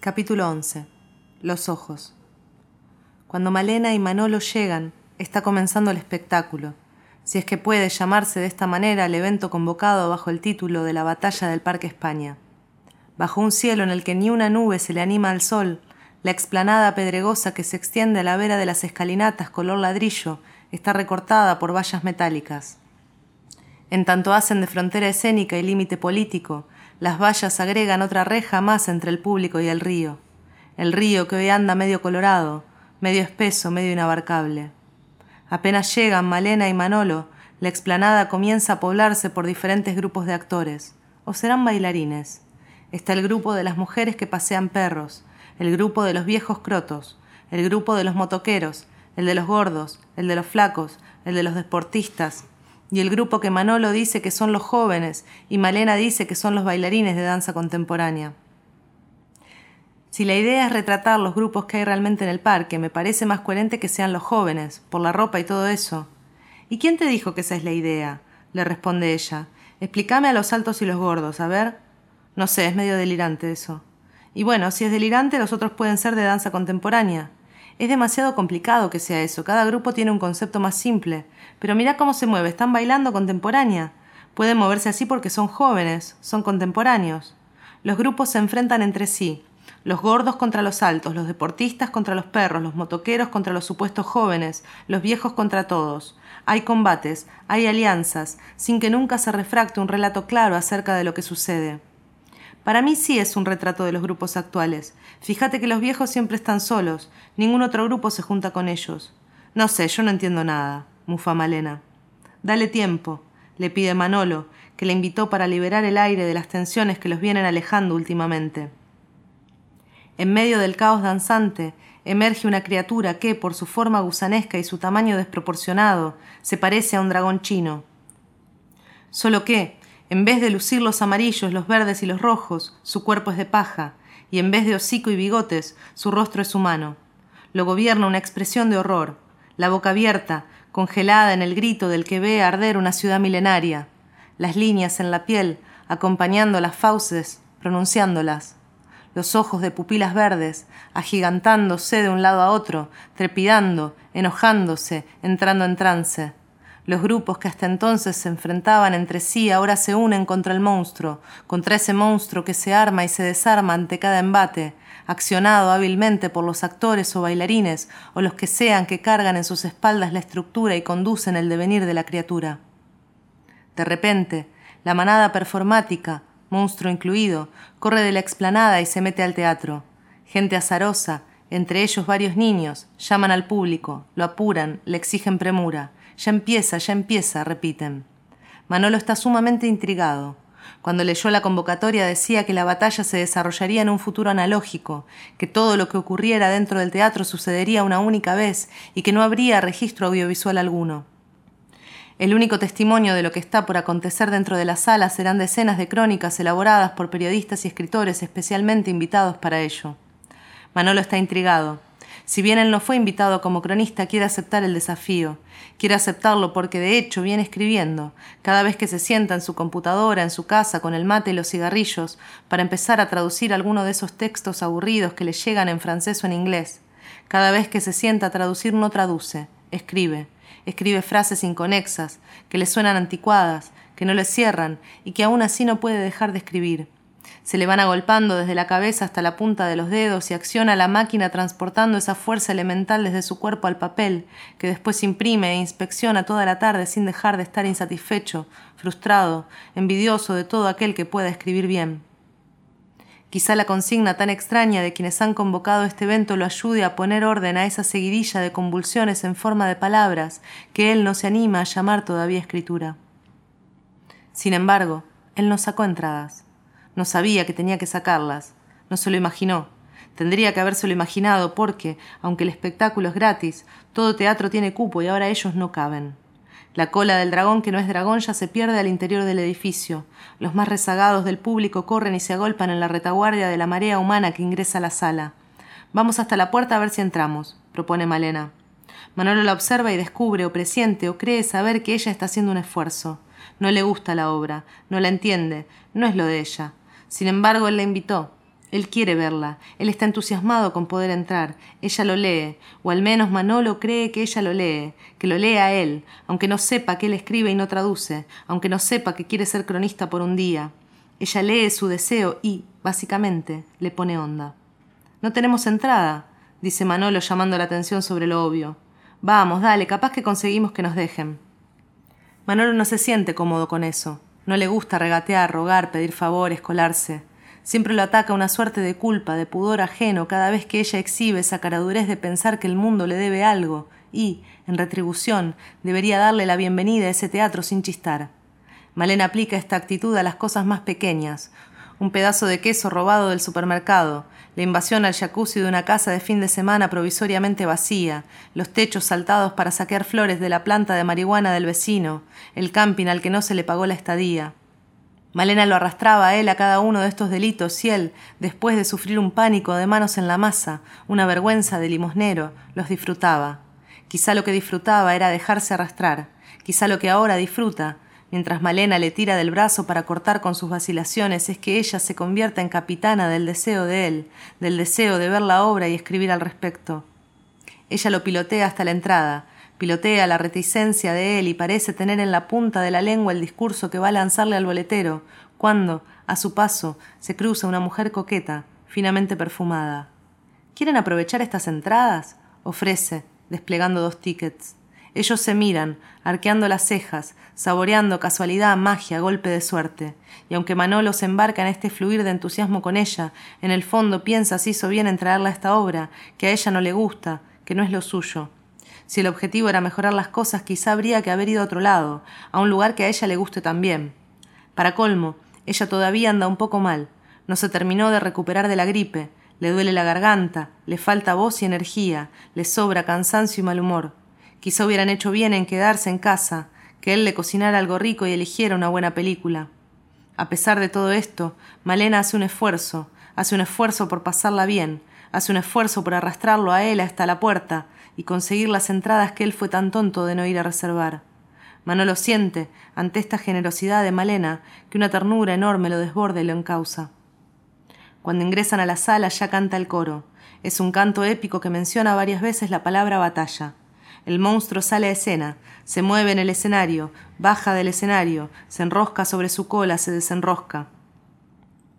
Capítulo 11. Los ojos. Cuando Malena y Manolo llegan, está comenzando el espectáculo, si es que puede llamarse de esta manera el evento convocado bajo el título de la Batalla del Parque España. Bajo un cielo en el que ni una nube se le anima al sol, la explanada pedregosa que se extiende a la vera de las escalinatas color ladrillo está recortada por vallas metálicas. En tanto hacen de frontera escénica y límite político, las vallas agregan otra reja más entre el público y el río. El río que hoy anda medio colorado, medio espeso, medio inabarcable. Apenas llegan Malena y Manolo, la explanada comienza a poblarse por diferentes grupos de actores. ¿O serán bailarines? Está el grupo de las mujeres que pasean perros, el grupo de los viejos crotos, el grupo de los motoqueros, el de los gordos, el de los flacos, el de los deportistas, y el grupo que Manolo dice que son los jóvenes y Malena dice que son los bailarines de danza contemporánea. Si la idea es retratar los grupos que hay realmente en el parque, me parece más coherente que sean los jóvenes, por la ropa y todo eso. ¿Y quién te dijo que esa es la idea? le responde ella. Explícame a los altos y los gordos, a ver. No sé, es medio delirante eso. Y bueno, si es delirante, los otros pueden ser de danza contemporánea. Es demasiado complicado que sea eso. Cada grupo tiene un concepto más simple. Pero mira cómo se mueve. Están bailando contemporánea. Pueden moverse así porque son jóvenes, son contemporáneos. Los grupos se enfrentan entre sí. Los gordos contra los altos, los deportistas contra los perros, los motoqueros contra los supuestos jóvenes, los viejos contra todos. Hay combates, hay alianzas, sin que nunca se refracte un relato claro acerca de lo que sucede. Para mí sí es un retrato de los grupos actuales. Fíjate que los viejos siempre están solos, ningún otro grupo se junta con ellos. No sé, yo no entiendo nada, mufa Malena. Dale tiempo, le pide Manolo, que le invitó para liberar el aire de las tensiones que los vienen alejando últimamente. En medio del caos danzante, emerge una criatura que, por su forma gusanesca y su tamaño desproporcionado, se parece a un dragón chino. Solo que, en vez de lucir los amarillos, los verdes y los rojos, su cuerpo es de paja, y en vez de hocico y bigotes, su rostro es humano. Lo gobierna una expresión de horror, la boca abierta, congelada en el grito del que ve arder una ciudad milenaria, las líneas en la piel, acompañando las fauces, pronunciándolas, los ojos de pupilas verdes, agigantándose de un lado a otro, trepidando, enojándose, entrando en trance. Los grupos que hasta entonces se enfrentaban entre sí ahora se unen contra el monstruo, contra ese monstruo que se arma y se desarma ante cada embate, accionado hábilmente por los actores o bailarines o los que sean que cargan en sus espaldas la estructura y conducen el devenir de la criatura. De repente, la manada performática, monstruo incluido, corre de la explanada y se mete al teatro. Gente azarosa, entre ellos varios niños, llaman al público, lo apuran, le exigen premura. Ya empieza, ya empieza, repiten. Manolo está sumamente intrigado. Cuando leyó la convocatoria decía que la batalla se desarrollaría en un futuro analógico, que todo lo que ocurriera dentro del teatro sucedería una única vez y que no habría registro audiovisual alguno. El único testimonio de lo que está por acontecer dentro de la sala serán decenas de crónicas elaboradas por periodistas y escritores especialmente invitados para ello. Manolo está intrigado. Si bien él no fue invitado como cronista, quiere aceptar el desafío. Quiere aceptarlo porque de hecho viene escribiendo, cada vez que se sienta en su computadora, en su casa, con el mate y los cigarrillos, para empezar a traducir alguno de esos textos aburridos que le llegan en francés o en inglés. Cada vez que se sienta a traducir no traduce, escribe. Escribe frases inconexas, que le suenan anticuadas, que no le cierran y que aún así no puede dejar de escribir se le van agolpando desde la cabeza hasta la punta de los dedos y acciona la máquina transportando esa fuerza elemental desde su cuerpo al papel, que después imprime e inspecciona toda la tarde sin dejar de estar insatisfecho, frustrado, envidioso de todo aquel que pueda escribir bien. Quizá la consigna tan extraña de quienes han convocado este evento lo ayude a poner orden a esa seguidilla de convulsiones en forma de palabras que él no se anima a llamar todavía escritura. Sin embargo, él no sacó entradas. No sabía que tenía que sacarlas. No se lo imaginó. Tendría que habérselo imaginado porque, aunque el espectáculo es gratis, todo teatro tiene cupo y ahora ellos no caben. La cola del dragón que no es dragón ya se pierde al interior del edificio. Los más rezagados del público corren y se agolpan en la retaguardia de la marea humana que ingresa a la sala. Vamos hasta la puerta a ver si entramos, propone Malena. Manolo la observa y descubre o presiente o cree saber que ella está haciendo un esfuerzo. No le gusta la obra, no la entiende, no es lo de ella. Sin embargo, él la invitó. Él quiere verla, él está entusiasmado con poder entrar, ella lo lee, o al menos Manolo cree que ella lo lee, que lo lee a él, aunque no sepa que él escribe y no traduce, aunque no sepa que quiere ser cronista por un día. Ella lee su deseo y, básicamente, le pone onda. No tenemos entrada, dice Manolo llamando la atención sobre lo obvio. Vamos, dale, capaz que conseguimos que nos dejen. Manolo no se siente cómodo con eso. No le gusta regatear, rogar, pedir favores, colarse. Siempre lo ataca una suerte de culpa, de pudor ajeno cada vez que ella exhibe esa caradurez de pensar que el mundo le debe algo y, en retribución, debería darle la bienvenida a ese teatro sin chistar. Malena aplica esta actitud a las cosas más pequeñas. Un pedazo de queso robado del supermercado, la invasión al jacuzzi de una casa de fin de semana provisoriamente vacía, los techos saltados para saquear flores de la planta de marihuana del vecino, el camping al que no se le pagó la estadía. Malena lo arrastraba a él a cada uno de estos delitos y él, después de sufrir un pánico de manos en la masa, una vergüenza de limosnero, los disfrutaba. Quizá lo que disfrutaba era dejarse arrastrar, quizá lo que ahora disfruta, mientras Malena le tira del brazo para cortar con sus vacilaciones, es que ella se convierta en capitana del deseo de él, del deseo de ver la obra y escribir al respecto. Ella lo pilotea hasta la entrada, Pilotea la reticencia de él y parece tener en la punta de la lengua el discurso que va a lanzarle al boletero, cuando, a su paso, se cruza una mujer coqueta, finamente perfumada. ¿Quieren aprovechar estas entradas? ofrece, desplegando dos tickets. Ellos se miran, arqueando las cejas, saboreando casualidad, magia, golpe de suerte. Y aunque Manolo se embarca en este fluir de entusiasmo con ella, en el fondo piensa si hizo bien en traerla a esta obra, que a ella no le gusta, que no es lo suyo. Si el objetivo era mejorar las cosas, quizá habría que haber ido a otro lado, a un lugar que a ella le guste también. Para colmo, ella todavía anda un poco mal. No se terminó de recuperar de la gripe. Le duele la garganta, le falta voz y energía, le sobra cansancio y mal humor. Quizá hubieran hecho bien en quedarse en casa, que él le cocinara algo rico y eligiera una buena película. A pesar de todo esto, Malena hace un esfuerzo, hace un esfuerzo por pasarla bien, hace un esfuerzo por arrastrarlo a él hasta la puerta, y conseguir las entradas que él fue tan tonto de no ir a reservar. Manolo siente, ante esta generosidad de Malena, que una ternura enorme lo desborda y lo encausa. Cuando ingresan a la sala ya canta el coro. Es un canto épico que menciona varias veces la palabra batalla. El monstruo sale a escena, se mueve en el escenario, baja del escenario, se enrosca sobre su cola, se desenrosca.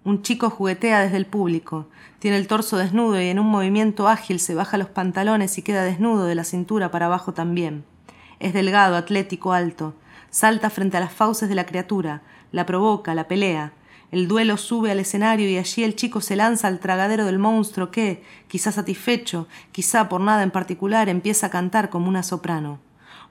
Un chico juguetea desde el público, tiene el torso desnudo y en un movimiento ágil se baja los pantalones y queda desnudo de la cintura para abajo también. Es delgado, atlético, alto. Salta frente a las fauces de la criatura, la provoca, la pelea. El duelo sube al escenario y allí el chico se lanza al tragadero del monstruo que, quizá satisfecho, quizá por nada en particular, empieza a cantar como una soprano.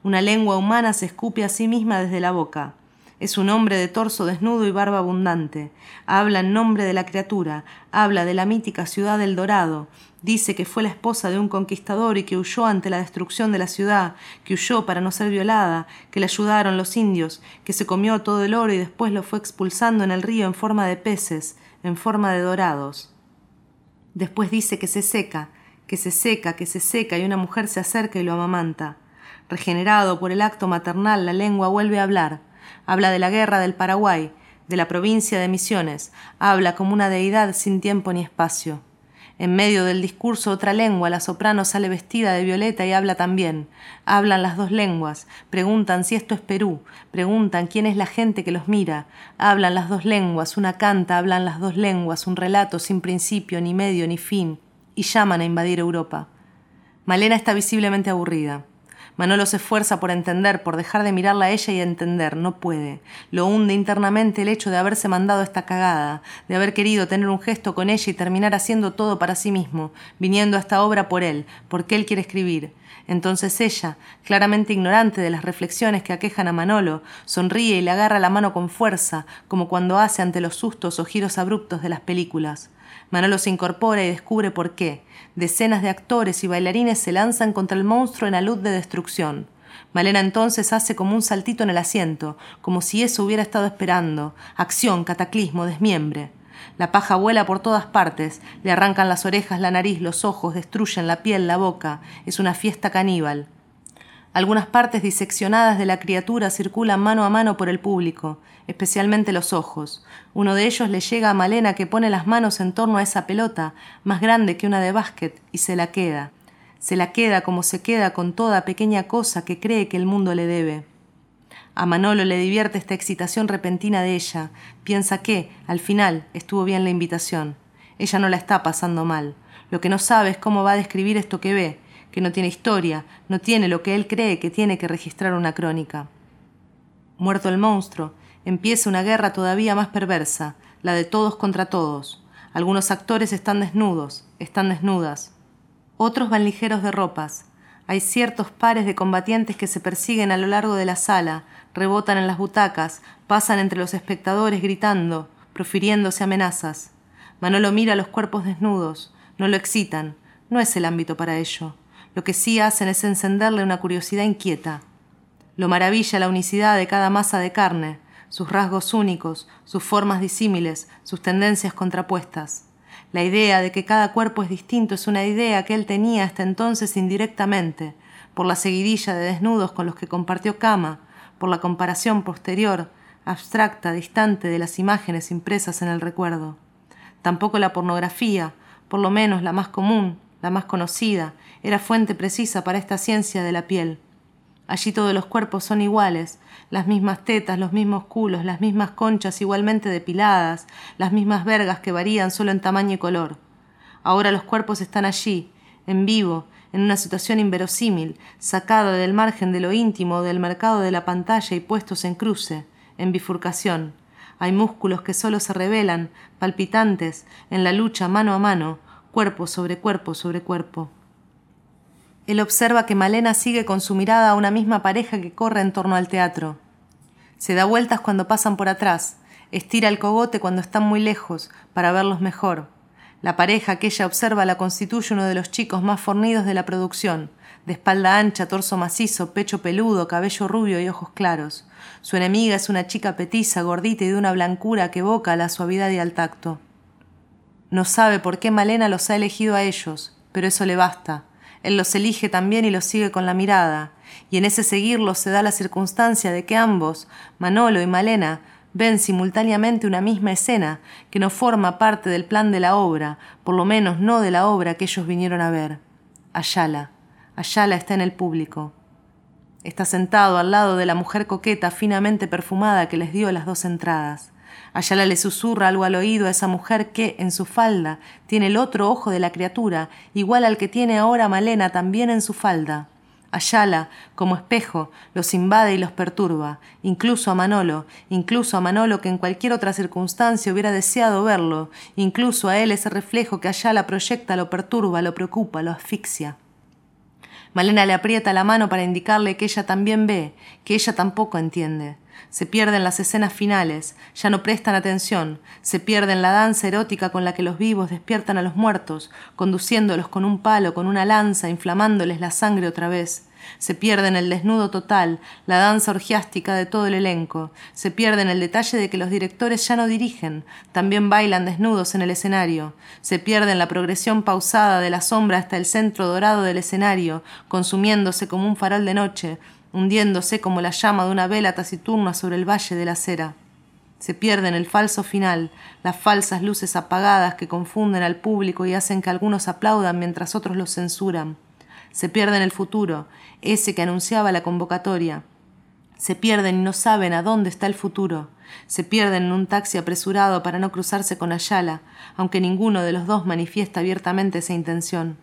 Una lengua humana se escupe a sí misma desde la boca. Es un hombre de torso desnudo y barba abundante. Habla en nombre de la criatura, habla de la mítica ciudad del Dorado. Dice que fue la esposa de un conquistador y que huyó ante la destrucción de la ciudad, que huyó para no ser violada, que le ayudaron los indios, que se comió todo el oro y después lo fue expulsando en el río en forma de peces, en forma de dorados. Después dice que se seca, que se seca, que se seca y una mujer se acerca y lo amamanta. Regenerado por el acto maternal, la lengua vuelve a hablar habla de la guerra del Paraguay, de la provincia de Misiones, habla como una deidad sin tiempo ni espacio. En medio del discurso otra lengua, la soprano sale vestida de violeta y habla también. Hablan las dos lenguas, preguntan si esto es Perú, preguntan quién es la gente que los mira. Hablan las dos lenguas, una canta, hablan las dos lenguas, un relato sin principio, ni medio, ni fin, y llaman a invadir Europa. Malena está visiblemente aburrida. Manolo se esfuerza por entender, por dejar de mirarla a ella y entender. No puede. Lo hunde internamente el hecho de haberse mandado esta cagada, de haber querido tener un gesto con ella y terminar haciendo todo para sí mismo, viniendo a esta obra por él, porque él quiere escribir. Entonces ella, claramente ignorante de las reflexiones que aquejan a Manolo, sonríe y le agarra la mano con fuerza, como cuando hace ante los sustos o giros abruptos de las películas. Manolo se incorpora y descubre por qué. Decenas de actores y bailarines se lanzan contra el monstruo en la luz de destrucción. Malena entonces hace como un saltito en el asiento, como si eso hubiera estado esperando. Acción, cataclismo, desmiembre. La paja vuela por todas partes, le arrancan las orejas, la nariz, los ojos, destruyen la piel, la boca. Es una fiesta caníbal. Algunas partes diseccionadas de la criatura circulan mano a mano por el público, especialmente los ojos. Uno de ellos le llega a Malena que pone las manos en torno a esa pelota, más grande que una de básquet, y se la queda. Se la queda como se queda con toda pequeña cosa que cree que el mundo le debe. A Manolo le divierte esta excitación repentina de ella. Piensa que, al final, estuvo bien la invitación. Ella no la está pasando mal. Lo que no sabe es cómo va a describir esto que ve, que no tiene historia, no tiene lo que él cree que tiene que registrar una crónica. Muerto el monstruo, empieza una guerra todavía más perversa, la de todos contra todos. Algunos actores están desnudos, están desnudas. Otros van ligeros de ropas. Hay ciertos pares de combatientes que se persiguen a lo largo de la sala, rebotan en las butacas, pasan entre los espectadores gritando, profiriéndose amenazas. Manolo mira los cuerpos desnudos, no lo excitan, no es el ámbito para ello. Lo que sí hacen es encenderle una curiosidad inquieta. Lo maravilla la unicidad de cada masa de carne, sus rasgos únicos, sus formas disímiles, sus tendencias contrapuestas. La idea de que cada cuerpo es distinto es una idea que él tenía hasta entonces indirectamente, por la seguidilla de desnudos con los que compartió cama, por la comparación posterior, abstracta, distante de las imágenes impresas en el recuerdo. Tampoco la pornografía, por lo menos la más común, la más conocida, era fuente precisa para esta ciencia de la piel. Allí todos los cuerpos son iguales, las mismas tetas, los mismos culos, las mismas conchas igualmente depiladas, las mismas vergas que varían solo en tamaño y color. Ahora los cuerpos están allí, en vivo, en una situación inverosímil, sacada del margen de lo íntimo del mercado de la pantalla y puestos en cruce, en bifurcación. Hay músculos que solo se revelan, palpitantes, en la lucha mano a mano, cuerpo sobre cuerpo sobre cuerpo. Él observa que Malena sigue con su mirada a una misma pareja que corre en torno al teatro. Se da vueltas cuando pasan por atrás, estira el cogote cuando están muy lejos, para verlos mejor. La pareja que ella observa la constituye uno de los chicos más fornidos de la producción, de espalda ancha, torso macizo, pecho peludo, cabello rubio y ojos claros. Su enemiga es una chica petiza, gordita y de una blancura que evoca la suavidad y al tacto. No sabe por qué Malena los ha elegido a ellos, pero eso le basta. Él los elige también y los sigue con la mirada, y en ese seguirlos se da la circunstancia de que ambos, Manolo y Malena, ven simultáneamente una misma escena que no forma parte del plan de la obra, por lo menos no de la obra que ellos vinieron a ver. Ayala. Ayala está en el público. Está sentado al lado de la mujer coqueta finamente perfumada que les dio las dos entradas. Ayala le susurra algo al oído a esa mujer que, en su falda, tiene el otro ojo de la criatura, igual al que tiene ahora Malena también en su falda. Ayala, como espejo, los invade y los perturba, incluso a Manolo, incluso a Manolo que en cualquier otra circunstancia hubiera deseado verlo, incluso a él ese reflejo que Ayala proyecta lo perturba, lo preocupa, lo asfixia. Malena le aprieta la mano para indicarle que ella también ve, que ella tampoco entiende. Se pierden las escenas finales, ya no prestan atención, se pierden la danza erótica con la que los vivos despiertan a los muertos, conduciéndolos con un palo, con una lanza, inflamándoles la sangre otra vez. Se pierden el desnudo total, la danza orgiástica de todo el elenco. Se pierden el detalle de que los directores ya no dirigen, también bailan desnudos en el escenario. Se pierden la progresión pausada de la sombra hasta el centro dorado del escenario, consumiéndose como un farol de noche, hundiéndose como la llama de una vela taciturna sobre el valle de la cera. Se pierden el falso final, las falsas luces apagadas que confunden al público y hacen que algunos aplaudan mientras otros los censuran. Se pierden el futuro, ese que anunciaba la convocatoria. Se pierden y no saben a dónde está el futuro. Se pierden en un taxi apresurado para no cruzarse con Ayala, aunque ninguno de los dos manifiesta abiertamente esa intención.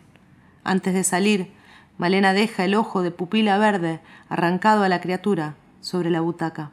Antes de salir, Malena deja el ojo de pupila verde arrancado a la criatura sobre la butaca.